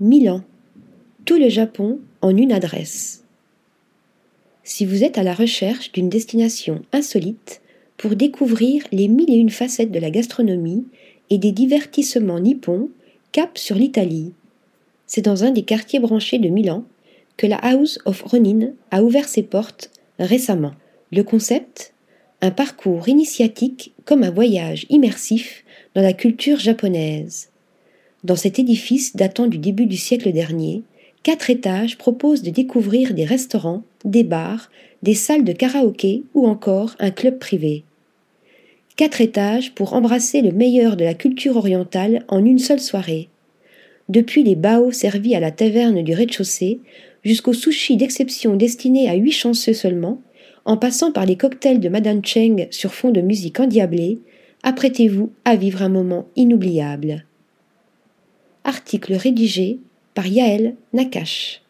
Milan. Tout le Japon en une adresse. Si vous êtes à la recherche d'une destination insolite pour découvrir les mille et une facettes de la gastronomie et des divertissements nippons, cap sur l'Italie. C'est dans un des quartiers branchés de Milan que la House of Ronin a ouvert ses portes récemment. Le concept? Un parcours initiatique comme un voyage immersif dans la culture japonaise. Dans cet édifice datant du début du siècle dernier, quatre étages proposent de découvrir des restaurants, des bars, des salles de karaoké ou encore un club privé. Quatre étages pour embrasser le meilleur de la culture orientale en une seule soirée. Depuis les baos servis à la taverne du rez-de-chaussée jusqu'aux sushis d'exception destinés à huit chanceux seulement, en passant par les cocktails de Madame Cheng sur fond de musique endiablée, apprêtez-vous à vivre un moment inoubliable. Article rédigé par Yaël Nakache.